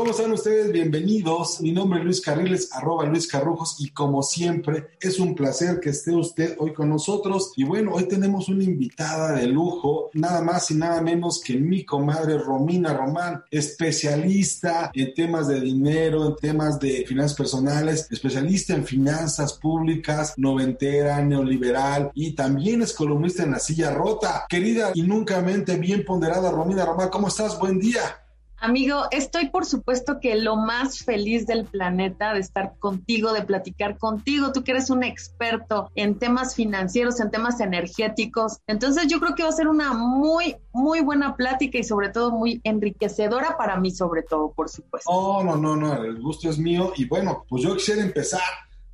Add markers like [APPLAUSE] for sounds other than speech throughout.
¿Cómo están ustedes? Bienvenidos. Mi nombre es Luis Carriles, arroba Luis Carrujos, y como siempre, es un placer que esté usted hoy con nosotros. Y bueno, hoy tenemos una invitada de lujo, nada más y nada menos que mi comadre Romina Román, especialista en temas de dinero, en temas de finanzas personales, especialista en finanzas públicas, noventera, neoliberal, y también es columnista en La Silla Rota. Querida y nunca mente bien ponderada Romina Román, ¿cómo estás? Buen día. Amigo, estoy por supuesto que lo más feliz del planeta de estar contigo, de platicar contigo. Tú que eres un experto en temas financieros, en temas energéticos. Entonces yo creo que va a ser una muy, muy buena plática y sobre todo muy enriquecedora para mí, sobre todo, por supuesto. Oh, no, no, no, el gusto es mío. Y bueno, pues yo quisiera empezar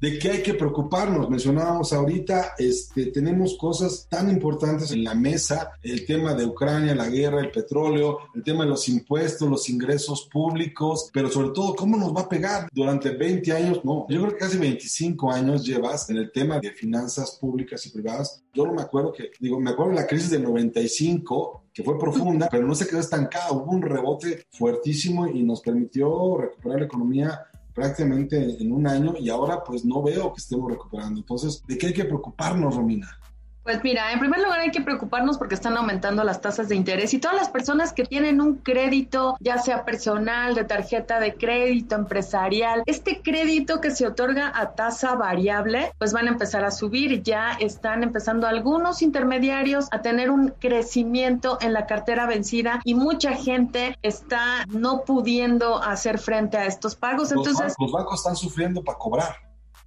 de qué hay que preocuparnos. Mencionábamos ahorita, este, tenemos cosas tan importantes en la mesa, el tema de Ucrania, la guerra, el petróleo, el tema de los impuestos, los ingresos públicos, pero sobre todo, ¿cómo nos va a pegar durante 20 años? No, yo creo que casi 25 años llevas en el tema de finanzas públicas y privadas. Yo no me acuerdo que, digo, me acuerdo de la crisis del 95, que fue profunda, pero no se quedó estancada, hubo un rebote fuertísimo y nos permitió recuperar la economía prácticamente en un año y ahora pues no veo que estemos recuperando. Entonces, ¿de qué hay que preocuparnos, Romina? Pues mira, en primer lugar hay que preocuparnos porque están aumentando las tasas de interés y todas las personas que tienen un crédito, ya sea personal, de tarjeta de crédito, empresarial, este crédito que se otorga a tasa variable, pues van a empezar a subir. Ya están empezando algunos intermediarios a tener un crecimiento en la cartera vencida y mucha gente está no pudiendo hacer frente a estos pagos. Los, Entonces, los bancos están sufriendo para cobrar.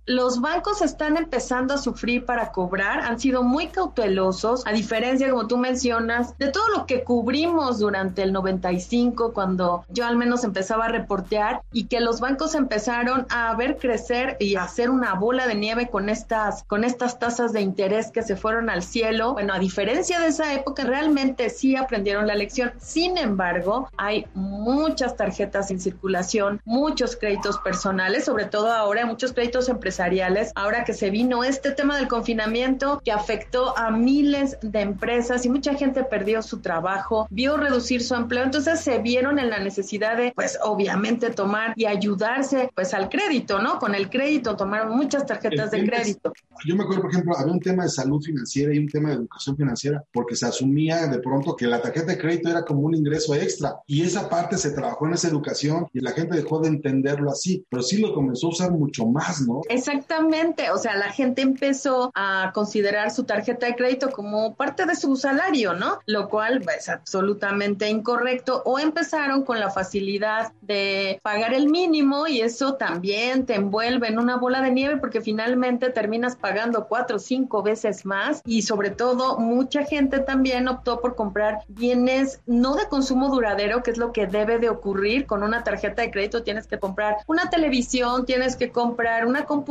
Los bancos están empezando a sufrir para cobrar, han sido muy cautelosos, a diferencia, como tú mencionas, de todo lo que cubrimos durante el 95, cuando yo al menos empezaba a reportear y que los bancos empezaron a ver crecer y a hacer una bola de nieve con estas, con estas tasas de interés que se fueron al cielo. Bueno, a diferencia de esa época, realmente sí aprendieron la lección. Sin embargo, hay muchas tarjetas en circulación, muchos créditos personales, sobre todo ahora, muchos créditos empresariales ahora que se vino este tema del confinamiento que afectó a miles de empresas y mucha gente perdió su trabajo, vio reducir su empleo, entonces se vieron en la necesidad de, pues obviamente tomar y ayudarse pues al crédito, ¿no? Con el crédito tomaron muchas tarjetas de crédito. Yo me acuerdo, por ejemplo, había un tema de salud financiera y un tema de educación financiera porque se asumía de pronto que la tarjeta de crédito era como un ingreso extra y esa parte se trabajó en esa educación y la gente dejó de entenderlo así, pero sí lo comenzó a usar mucho más, ¿no? Exactamente, o sea, la gente empezó a considerar su tarjeta de crédito como parte de su salario, ¿no? Lo cual es absolutamente incorrecto. O empezaron con la facilidad de pagar el mínimo y eso también te envuelve en una bola de nieve porque finalmente terminas pagando cuatro o cinco veces más y sobre todo mucha gente también optó por comprar bienes no de consumo duradero, que es lo que debe de ocurrir con una tarjeta de crédito. Tienes que comprar una televisión, tienes que comprar una computadora,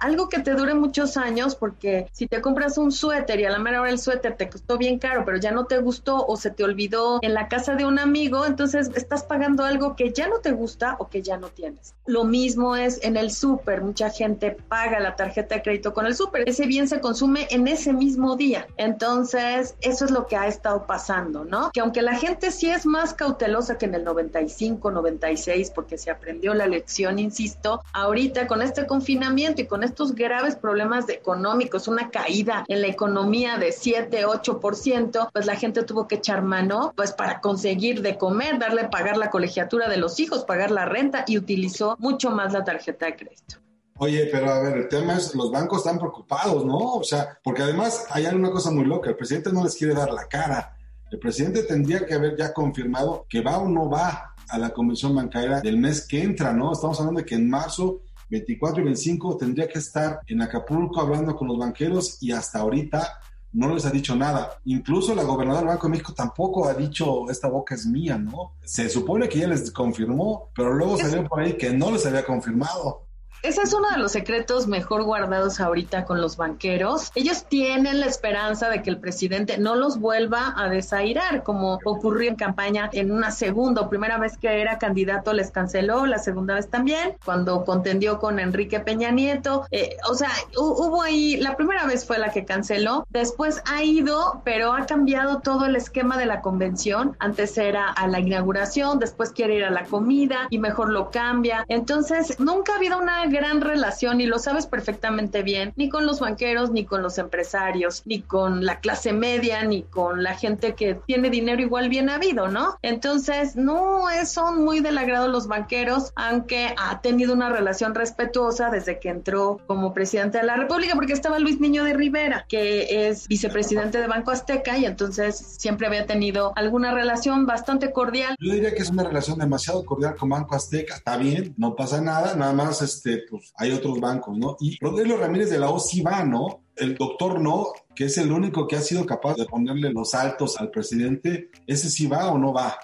algo que te dure muchos años, porque si te compras un suéter y a la mera hora el suéter te costó bien caro, pero ya no te gustó o se te olvidó en la casa de un amigo, entonces estás pagando algo que ya no te gusta o que ya no tienes. Lo mismo es en el súper, mucha gente paga la tarjeta de crédito con el súper, ese bien se consume en ese mismo día. Entonces, eso es lo que ha estado pasando, ¿no? Que aunque la gente sí es más cautelosa que en el 95, 96, porque se aprendió la lección, insisto, ahorita con este confinamiento y con estos graves problemas económicos, una caída en la economía de 7, 8%, pues la gente tuvo que echar mano pues para conseguir de comer, darle pagar la colegiatura de los hijos, pagar la renta y utilizó mucho más la tarjeta de crédito. Oye, pero a ver, el tema es, los bancos están preocupados, ¿no? O sea, porque además hay una cosa muy loca, el presidente no les quiere dar la cara. El presidente tendría que haber ya confirmado que va o no va a la Comisión Bancaria del mes que entra, ¿no? Estamos hablando de que en marzo 24 y 25 tendría que estar en Acapulco hablando con los banqueros y hasta ahorita no les ha dicho nada. Incluso la gobernadora del Banco de México tampoco ha dicho esta boca es mía, ¿no? Se supone que ya les confirmó, pero luego salió por ahí que no les había confirmado. Ese es uno de los secretos mejor guardados ahorita con los banqueros. Ellos tienen la esperanza de que el presidente no los vuelva a desairar, como ocurrió en campaña en una segunda o primera vez que era candidato les canceló, la segunda vez también, cuando contendió con Enrique Peña Nieto. Eh, o sea, hubo ahí, la primera vez fue la que canceló, después ha ido, pero ha cambiado todo el esquema de la convención. Antes era a la inauguración, después quiere ir a la comida y mejor lo cambia. Entonces, nunca ha habido una gran relación y lo sabes perfectamente bien, ni con los banqueros, ni con los empresarios, ni con la clase media, ni con la gente que tiene dinero igual bien habido, ¿no? Entonces, no son muy del agrado los banqueros, aunque ha tenido una relación respetuosa desde que entró como presidente de la República, porque estaba Luis Niño de Rivera, que es vicepresidente de Banco Azteca y entonces siempre había tenido alguna relación bastante cordial. Yo diría que es una relación demasiado cordial con Banco Azteca, está bien, no pasa nada, nada más este pues hay otros bancos, ¿no? Y Rogelio Ramírez de la O sí va, ¿no? El doctor no, que es el único que ha sido capaz de ponerle los altos al presidente, ¿ese sí va o no va?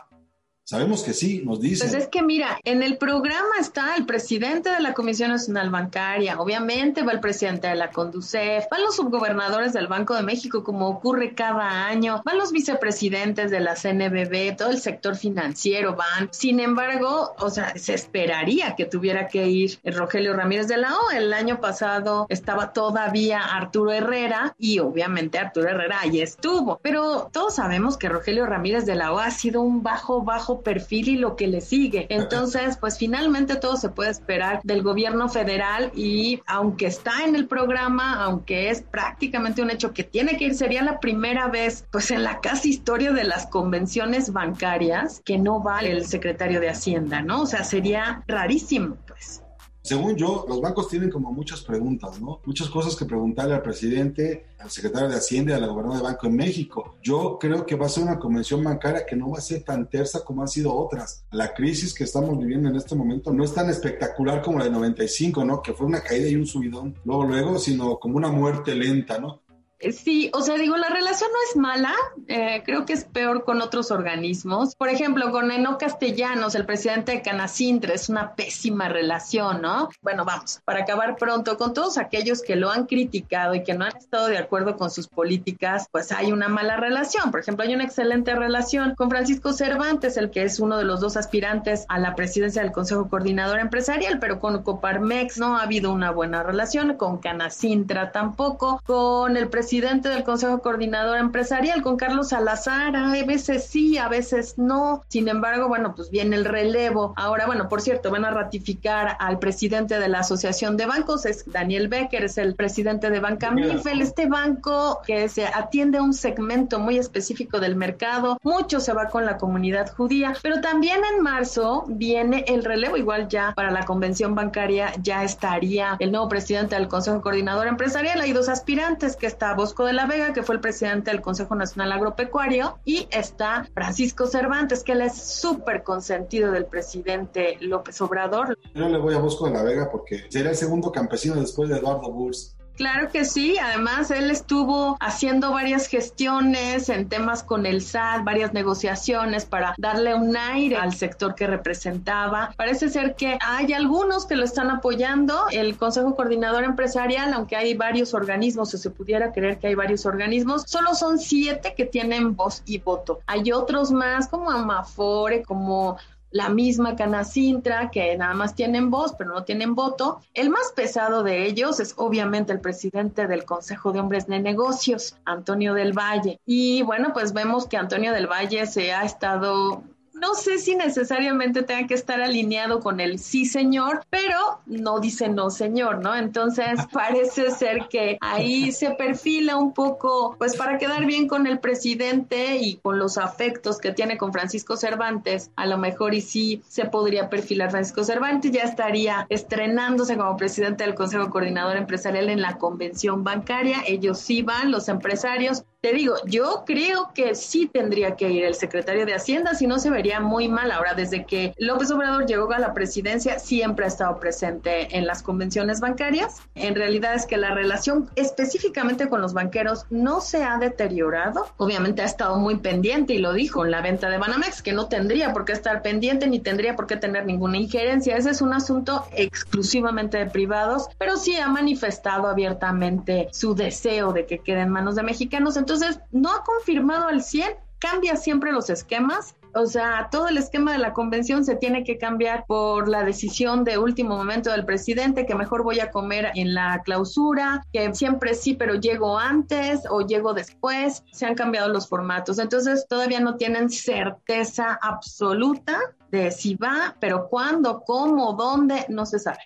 Sabemos que sí, nos dicen. Pues es que mira, en el programa está el presidente de la Comisión Nacional Bancaria, obviamente va el presidente de la Conducef, van los subgobernadores del Banco de México como ocurre cada año, van los vicepresidentes de la CNBB, todo el sector financiero van. Sin embargo, o sea, se esperaría que tuviera que ir el Rogelio Ramírez de la O. El año pasado estaba todavía Arturo Herrera y obviamente Arturo Herrera ahí estuvo. Pero todos sabemos que Rogelio Ramírez de la O ha sido un bajo, bajo perfil y lo que le sigue. Entonces, pues finalmente todo se puede esperar del gobierno federal y aunque está en el programa, aunque es prácticamente un hecho que tiene que ir, sería la primera vez, pues en la casi historia de las convenciones bancarias que no va el secretario de Hacienda, ¿no? O sea, sería rarísimo, pues. Según yo, los bancos tienen como muchas preguntas, ¿no? Muchas cosas que preguntarle al presidente, al secretario de Hacienda y a la gobernadora de Banco en México. Yo creo que va a ser una convención bancaria que no va a ser tan tersa como han sido otras. La crisis que estamos viviendo en este momento no es tan espectacular como la de 95, ¿no? Que fue una caída y un subidón luego, luego, sino como una muerte lenta, ¿no? Sí, o sea, digo, la relación no es mala, eh, creo que es peor con otros organismos. Por ejemplo, con Eno Castellanos, el presidente de Canacintre, es una pésima relación, ¿no? Bueno, vamos, para acabar pronto, con todos aquellos que lo han criticado y que no han estado de acuerdo con sus políticas, pues hay una mala relación. Por ejemplo, hay una excelente relación con Francisco Cervantes, el que es uno de los dos aspirantes a la presidencia del Consejo Coordinador Empresarial, pero con Coparmex no ha habido una buena relación, con Canacintra tampoco, con el presidente presidente del Consejo Coordinador Empresarial, con Carlos Salazar, a veces sí, a veces no. Sin embargo, bueno, pues viene el relevo. Ahora, bueno, por cierto, van a ratificar al presidente de la Asociación de Bancos, es Daniel Becker, es el presidente de Banca Mifel, este banco que se atiende a un segmento muy específico del mercado, mucho se va con la comunidad judía, pero también en marzo viene el relevo, igual ya para la convención bancaria ya estaría el nuevo presidente del Consejo Coordinador Empresarial, hay dos aspirantes que está Bosco de la Vega, que fue el presidente del Consejo Nacional Agropecuario, y está Francisco Cervantes, que él es súper consentido del presidente López Obrador. Yo le voy a Bosco de la Vega porque será el segundo campesino después de Eduardo Burs. Claro que sí, además él estuvo haciendo varias gestiones en temas con el SAT, varias negociaciones para darle un aire al sector que representaba. Parece ser que hay algunos que lo están apoyando, el Consejo Coordinador Empresarial, aunque hay varios organismos, o se pudiera creer que hay varios organismos, solo son siete que tienen voz y voto. Hay otros más como Amafore, como la misma Canacintra, que nada más tienen voz, pero no tienen voto. El más pesado de ellos es obviamente el presidente del Consejo de Hombres de Negocios, Antonio del Valle. Y bueno, pues vemos que Antonio del Valle se ha estado no sé si necesariamente tenga que estar alineado con el sí señor, pero no dice no señor, ¿no? Entonces [LAUGHS] parece ser que ahí se perfila un poco, pues para quedar bien con el presidente y con los afectos que tiene con Francisco Cervantes, a lo mejor y sí se podría perfilar Francisco Cervantes, ya estaría estrenándose como presidente del Consejo Coordinador Empresarial en la convención bancaria, ellos sí van, los empresarios. Te digo, yo creo que sí tendría que ir el secretario de Hacienda, si no se vería muy mal. Ahora, desde que López Obrador llegó a la presidencia, siempre ha estado presente en las convenciones bancarias. En realidad es que la relación específicamente con los banqueros no se ha deteriorado. Obviamente ha estado muy pendiente y lo dijo en la venta de Banamex, que no tendría por qué estar pendiente ni tendría por qué tener ninguna injerencia. Ese es un asunto exclusivamente de privados, pero sí ha manifestado abiertamente su deseo de que quede en manos de mexicanos. Entonces, no ha confirmado al 100 cambia siempre los esquemas. O sea, todo el esquema de la convención se tiene que cambiar por la decisión de último momento del presidente, que mejor voy a comer en la clausura, que siempre sí, pero llego antes o llego después. Se han cambiado los formatos. Entonces, todavía no tienen certeza absoluta de si va, pero cuándo, cómo, dónde, no se sabe.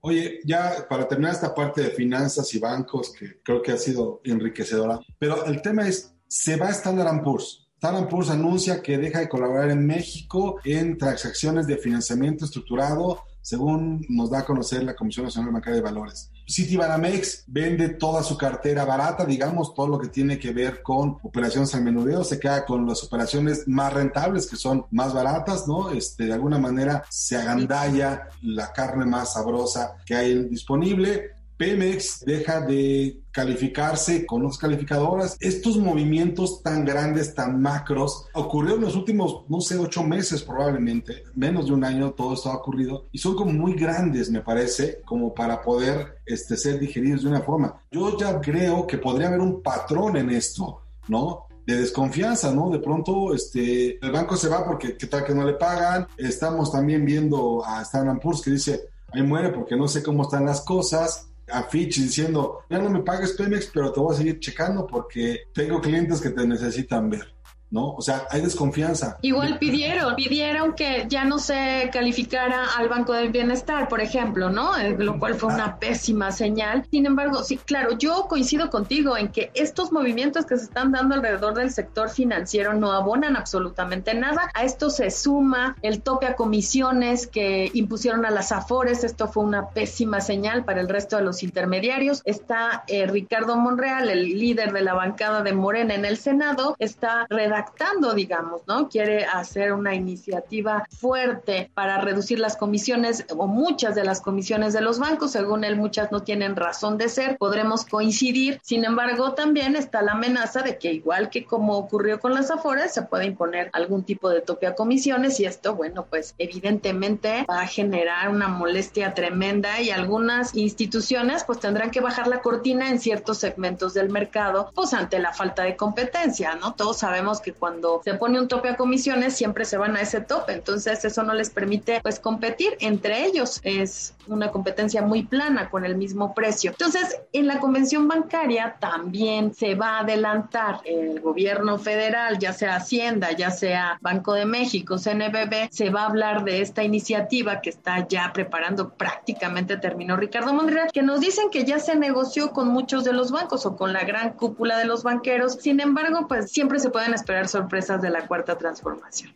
Oye, ya para terminar esta parte de finanzas y bancos, que creo que ha sido enriquecedora, pero el tema es, se va Standard Poor's. Standard Poor's anuncia que deja de colaborar en México en transacciones de financiamiento estructurado, según nos da a conocer la Comisión Nacional Bancaria de Valores. Citibanamex vende toda su cartera barata, digamos, todo lo que tiene que ver con operaciones al menudeo, se queda con las operaciones más rentables, que son más baratas, ¿no? Este, de alguna manera se agandalla la carne más sabrosa que hay disponible Pemex deja de calificarse con las calificadoras. Estos movimientos tan grandes, tan macros, ocurrieron en los últimos, no sé, ocho meses probablemente, menos de un año todo esto ha ocurrido y son como muy grandes, me parece, como para poder este, ser digeridos de una forma. Yo ya creo que podría haber un patrón en esto, ¿no? de desconfianza, ¿no? De pronto este, el banco se va porque qué tal que no le pagan. Estamos también viendo a Standard Poor's que dice, ahí muere porque no sé cómo están las cosas a Fitch diciendo, ya no me pagues Pemex, pero te voy a seguir checando porque tengo clientes que te necesitan ver. ¿No? O sea, hay desconfianza. Igual pidieron, pidieron que ya no se calificara al Banco del Bienestar, por ejemplo, ¿no? Eh, lo cual fue una pésima señal. Sin embargo, sí, claro, yo coincido contigo en que estos movimientos que se están dando alrededor del sector financiero no abonan absolutamente nada. A esto se suma el tope a comisiones que impusieron a las AFORES. Esto fue una pésima señal para el resto de los intermediarios. Está eh, Ricardo Monreal, el líder de la bancada de Morena en el Senado, está redactando digamos, ¿no? Quiere hacer una iniciativa fuerte para reducir las comisiones o muchas de las comisiones de los bancos. Según él, muchas no tienen razón de ser. Podremos coincidir. Sin embargo, también está la amenaza de que igual que como ocurrió con las Afores, se puede imponer algún tipo de tope a comisiones y esto, bueno, pues evidentemente va a generar una molestia tremenda y algunas instituciones pues tendrán que bajar la cortina en ciertos segmentos del mercado, pues ante la falta de competencia, ¿no? Todos sabemos que cuando se pone un tope a comisiones siempre se van a ese tope, entonces eso no les permite pues competir entre ellos, es una competencia muy plana con el mismo precio. Entonces, en la convención bancaria también se va a adelantar el gobierno federal, ya sea Hacienda, ya sea Banco de México, CNBB, se va a hablar de esta iniciativa que está ya preparando, prácticamente terminó Ricardo Monreal, que nos dicen que ya se negoció con muchos de los bancos o con la gran cúpula de los banqueros, sin embargo, pues siempre se pueden esperar sorpresas de la cuarta transformación.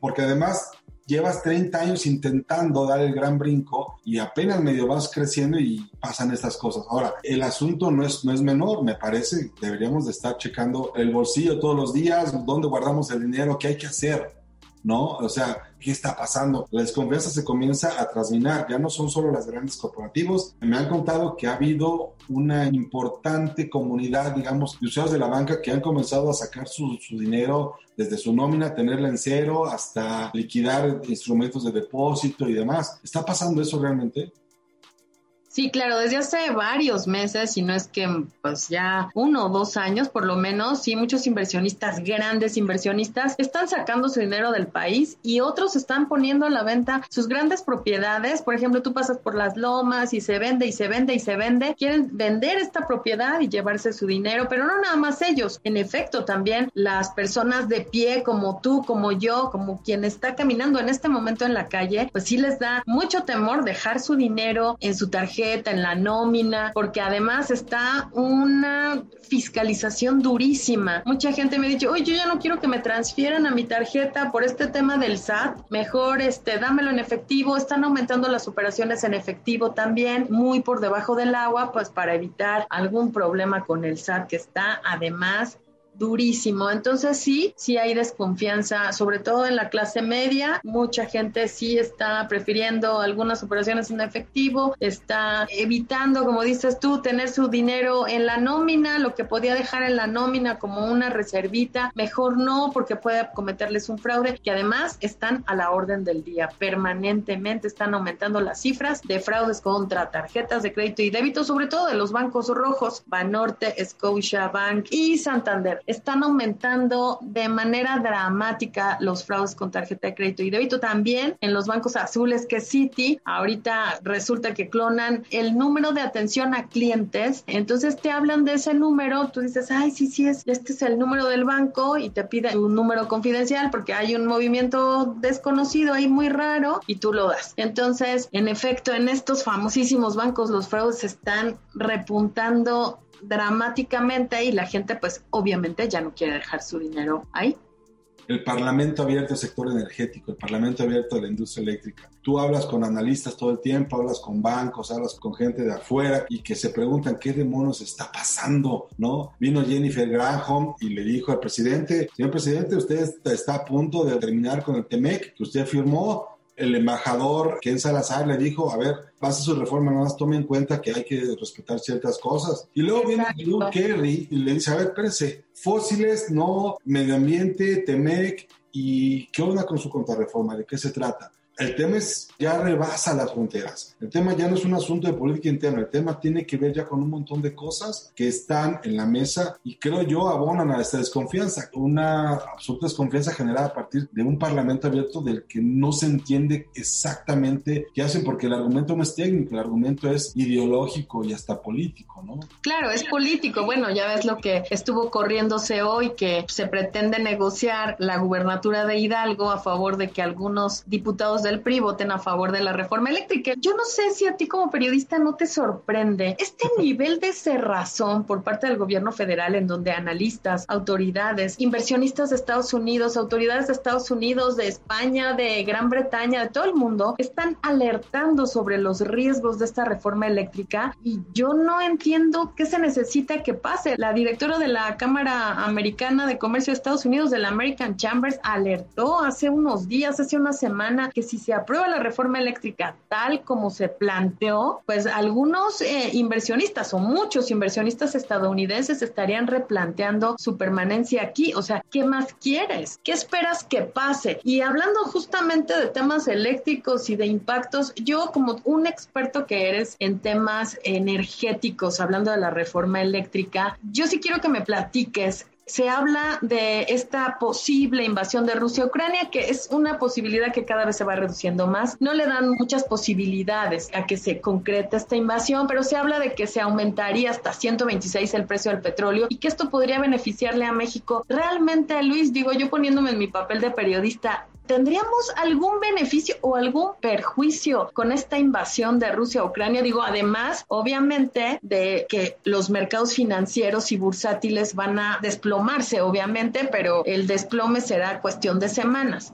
Porque además llevas 30 años intentando dar el gran brinco y apenas medio vas creciendo y pasan estas cosas. Ahora, el asunto no es, no es menor, me parece, deberíamos de estar checando el bolsillo todos los días, dónde guardamos el dinero, qué hay que hacer. ¿No? O sea, ¿qué está pasando? La desconfianza se comienza a trasminar, ya no son solo las grandes corporativos. Me han contado que ha habido una importante comunidad, digamos, de usuarios de la banca que han comenzado a sacar su, su dinero desde su nómina, tenerla en cero, hasta liquidar instrumentos de depósito y demás. ¿Está pasando eso realmente? Sí, claro, desde hace varios meses, y no es que pues ya uno o dos años por lo menos, sí, muchos inversionistas, grandes inversionistas, están sacando su dinero del país y otros están poniendo a la venta sus grandes propiedades. Por ejemplo, tú pasas por las lomas y se vende y se vende y se vende. Quieren vender esta propiedad y llevarse su dinero, pero no nada más ellos. En efecto, también las personas de pie como tú, como yo, como quien está caminando en este momento en la calle, pues sí les da mucho temor dejar su dinero en su tarjeta en la nómina, porque además está una fiscalización durísima. Mucha gente me ha dicho, oye, yo ya no quiero que me transfieran a mi tarjeta por este tema del SAT, mejor este, dámelo en efectivo. Están aumentando las operaciones en efectivo también, muy por debajo del agua, pues para evitar algún problema con el SAT que está además durísimo. Entonces sí, sí hay desconfianza, sobre todo en la clase media. Mucha gente sí está prefiriendo algunas operaciones en efectivo, está evitando, como dices tú, tener su dinero en la nómina, lo que podía dejar en la nómina como una reservita, mejor no porque puede cometerles un fraude, que además están a la orden del día, permanentemente están aumentando las cifras de fraudes contra tarjetas de crédito y débito, sobre todo de los bancos rojos, Banorte, Scotia Bank y Santander. Están aumentando de manera dramática los fraudes con tarjeta de crédito y débito también en los bancos azules que Citi. Ahorita resulta que clonan el número de atención a clientes. Entonces te hablan de ese número, tú dices, ay, sí, sí, es, este es el número del banco y te pide un número confidencial porque hay un movimiento desconocido ahí muy raro y tú lo das. Entonces, en efecto, en estos famosísimos bancos los fraudes están repuntando dramáticamente y la gente pues obviamente ya no quiere dejar su dinero ahí. El Parlamento abierto al sector energético, el Parlamento abierto a la industria eléctrica. Tú hablas con analistas todo el tiempo, hablas con bancos, hablas con gente de afuera y que se preguntan qué demonios está pasando, ¿no? Vino Jennifer Graham y le dijo al presidente, señor presidente, usted está a punto de terminar con el TEMEC que usted firmó, el embajador Ken Salazar le dijo, a ver, pase su reforma, nada más tome en cuenta que hay que respetar ciertas cosas. Y luego viene John Kerry y le dice, a ver, espérese, fósiles, no, medio ambiente, TEMEC, ¿y qué onda con su contrarreforma? ¿De qué se trata? El tema es, ya rebasa las fronteras. El tema ya no es un asunto de política interna, el tema tiene que ver ya con un montón de cosas que están en la mesa y creo yo abonan a esta desconfianza, una absoluta desconfianza generada a partir de un parlamento abierto del que no se entiende exactamente qué hacen, porque el argumento no es técnico, el argumento es ideológico y hasta político, ¿no? Claro, es político. Bueno, ya ves lo que estuvo corriéndose hoy, que se pretende negociar la gubernatura de Hidalgo a favor de que algunos diputados del PRI voten a favor de la reforma eléctrica. Yo no sé si a ti como periodista no te sorprende este [LAUGHS] nivel de cerrazón por parte del gobierno federal en donde analistas, autoridades, inversionistas de Estados Unidos, autoridades de Estados Unidos, de España, de Gran Bretaña, de todo el mundo, están alertando sobre los riesgos de esta reforma eléctrica y yo no entiendo qué se necesita que pase. La directora de la Cámara Americana de Comercio de Estados Unidos, de la American Chambers, alertó hace unos días, hace una semana, que si se aprueba la reforma eléctrica tal como se planteó, pues algunos eh, inversionistas o muchos inversionistas estadounidenses estarían replanteando su permanencia aquí. O sea, ¿qué más quieres? ¿Qué esperas que pase? Y hablando justamente de temas eléctricos y de impactos, yo como un experto que eres en temas energéticos, hablando de la reforma eléctrica, yo sí quiero que me platiques se habla de esta posible invasión de Rusia a Ucrania, que es una posibilidad que cada vez se va reduciendo más. No le dan muchas posibilidades a que se concrete esta invasión, pero se habla de que se aumentaría hasta 126 el precio del petróleo y que esto podría beneficiarle a México. Realmente, Luis, digo yo poniéndome en mi papel de periodista, ¿Tendríamos algún beneficio o algún perjuicio con esta invasión de Rusia a Ucrania? Digo, además, obviamente, de que los mercados financieros y bursátiles van a desplomarse, obviamente, pero el desplome será cuestión de semanas.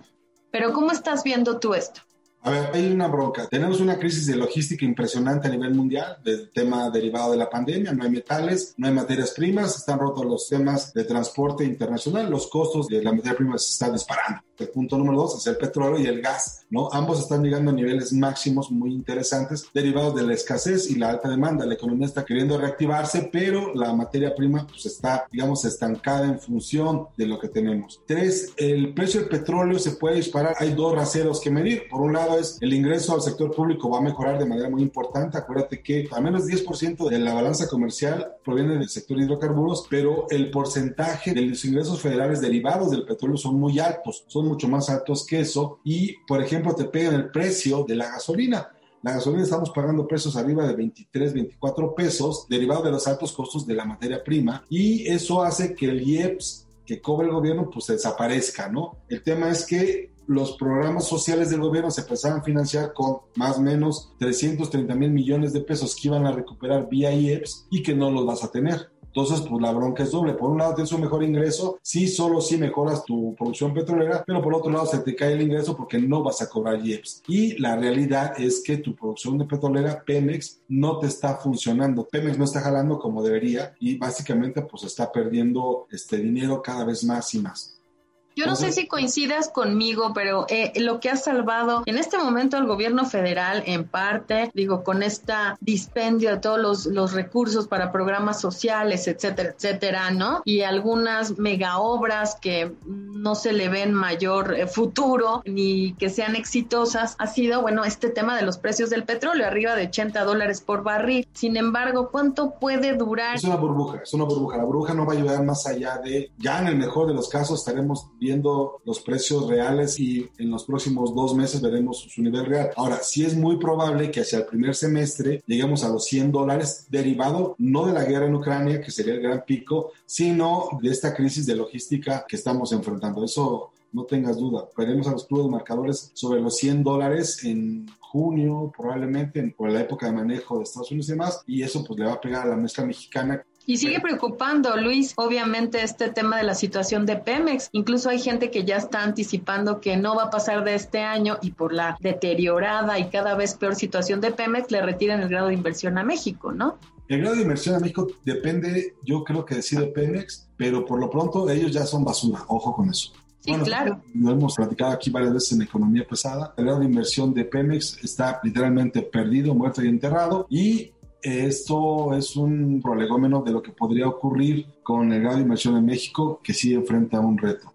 Pero ¿cómo estás viendo tú esto? A ver, hay una bronca. Tenemos una crisis de logística impresionante a nivel mundial, del tema derivado de la pandemia. No hay metales, no hay materias primas, están rotos los temas de transporte internacional, los costos de la materia prima se están disparando. El punto número dos es el petróleo y el gas, ¿no? Ambos están llegando a niveles máximos muy interesantes derivados de la escasez y la alta demanda. La economía está queriendo reactivarse, pero la materia prima pues está, digamos, estancada en función de lo que tenemos. Tres, el precio del petróleo se puede disparar. Hay dos raseros que medir. Por un lado es el ingreso al sector público va a mejorar de manera muy importante. Acuérdate que al menos 10% de la balanza comercial proviene del sector hidrocarburos, pero el porcentaje de los ingresos federales derivados del petróleo son muy altos. Son mucho más altos que eso y, por ejemplo, te pegan el precio de la gasolina. La gasolina estamos pagando precios arriba de 23, 24 pesos, derivado de los altos costos de la materia prima, y eso hace que el IEPS que cobra el gobierno pues desaparezca, ¿no? El tema es que los programas sociales del gobierno se empezaban a financiar con más o menos 330 mil millones de pesos que iban a recuperar vía IEPS y que no los vas a tener. Entonces, pues la bronca es doble. Por un lado tienes un mejor ingreso, sí, solo si mejoras tu producción petrolera, pero por otro lado se te cae el ingreso porque no vas a cobrar IEPS. Y la realidad es que tu producción de petrolera, Pemex, no te está funcionando. Pemex no está jalando como debería y básicamente pues está perdiendo este dinero cada vez más y más. Yo no sé si coincidas conmigo, pero eh, lo que ha salvado en este momento al gobierno federal, en parte, digo, con este dispendio de todos los, los recursos para programas sociales, etcétera, etcétera, ¿no? Y algunas mega obras que no se le ven mayor eh, futuro ni que sean exitosas, ha sido, bueno, este tema de los precios del petróleo, arriba de 80 dólares por barril. Sin embargo, ¿cuánto puede durar? Es una burbuja, es una burbuja. La burbuja no va a ayudar más allá de, ya en el mejor de los casos estaremos viendo los precios reales y en los próximos dos meses veremos su nivel real. Ahora, sí es muy probable que hacia el primer semestre lleguemos a los 100 dólares, derivado no de la guerra en Ucrania, que sería el gran pico, sino de esta crisis de logística que estamos enfrentando. Eso no tengas duda. Veremos a los clubes marcadores sobre los 100 dólares en junio, probablemente por la época de manejo de Estados Unidos y demás, y eso pues le va a pegar a la mezcla mexicana y sigue preocupando, Luis, obviamente este tema de la situación de Pemex. Incluso hay gente que ya está anticipando que no va a pasar de este año y por la deteriorada y cada vez peor situación de Pemex le retiran el grado de inversión a México, ¿no? El grado de inversión a México depende, yo creo que decide Pemex, pero por lo pronto ellos ya son basura, ojo con eso. Sí, claro. Lo hemos platicado aquí varias veces en Economía Pesada. El grado de inversión de Pemex está literalmente perdido, muerto y enterrado. Y esto es un prolegómeno de lo que podría ocurrir con el grado de inversión en México, que sí enfrenta un reto.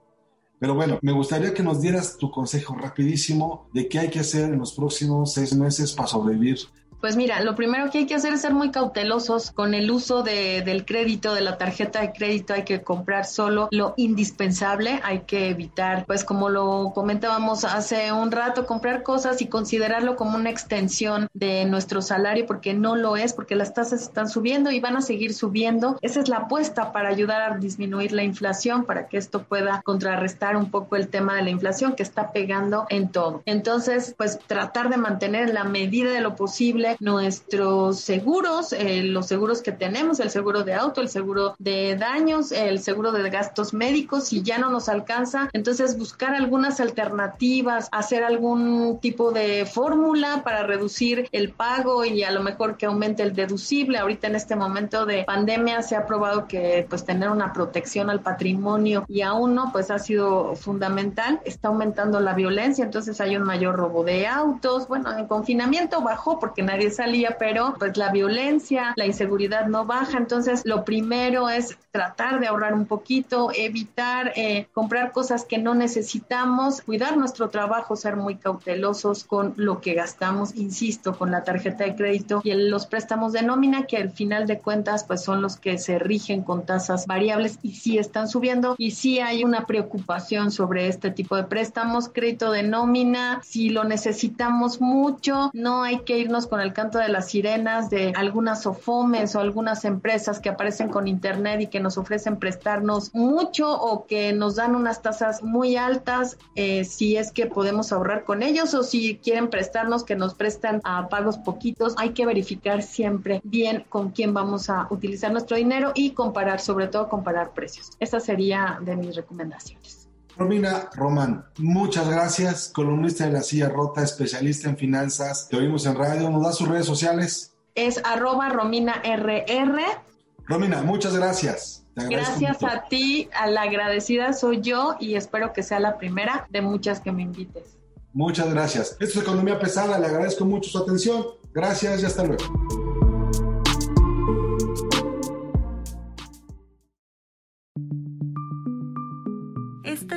Pero bueno, me gustaría que nos dieras tu consejo rapidísimo de qué hay que hacer en los próximos seis meses para sobrevivir pues mira, lo primero que hay que hacer es ser muy cautelosos con el uso de, del crédito, de la tarjeta de crédito. Hay que comprar solo lo indispensable. Hay que evitar, pues como lo comentábamos hace un rato, comprar cosas y considerarlo como una extensión de nuestro salario, porque no lo es, porque las tasas están subiendo y van a seguir subiendo. Esa es la apuesta para ayudar a disminuir la inflación, para que esto pueda contrarrestar un poco el tema de la inflación que está pegando en todo. Entonces, pues tratar de mantener en la medida de lo posible nuestros seguros, eh, los seguros que tenemos, el seguro de auto, el seguro de daños, el seguro de gastos médicos, si ya no nos alcanza, entonces buscar algunas alternativas, hacer algún tipo de fórmula para reducir el pago y a lo mejor que aumente el deducible. Ahorita en este momento de pandemia se ha probado que pues tener una protección al patrimonio y aún no, pues ha sido fundamental. Está aumentando la violencia, entonces hay un mayor robo de autos. Bueno, en confinamiento bajó porque nadie salía, pero pues la violencia, la inseguridad no baja. Entonces, lo primero es tratar de ahorrar un poquito, evitar eh, comprar cosas que no necesitamos, cuidar nuestro trabajo, ser muy cautelosos con lo que gastamos, insisto, con la tarjeta de crédito y los préstamos de nómina, que al final de cuentas, pues son los que se rigen con tasas variables y sí están subiendo y sí hay una preocupación sobre este tipo de préstamos, crédito de nómina, si lo necesitamos mucho, no hay que irnos con el canto de las sirenas de algunas OFOMES o algunas empresas que aparecen con internet y que nos ofrecen prestarnos mucho o que nos dan unas tasas muy altas eh, si es que podemos ahorrar con ellos o si quieren prestarnos que nos prestan a pagos poquitos. Hay que verificar siempre bien con quién vamos a utilizar nuestro dinero y comparar, sobre todo comparar precios. Esa sería de mis recomendaciones. Romina Román, muchas gracias, columnista de la silla rota, especialista en finanzas. Te oímos en radio, ¿nos da sus redes sociales? Es arroba Romina RR. Romina, muchas gracias. Gracias a ti, a la agradecida soy yo y espero que sea la primera de muchas que me invites. Muchas gracias. Esto es Economía Pesada, le agradezco mucho su atención. Gracias y hasta luego.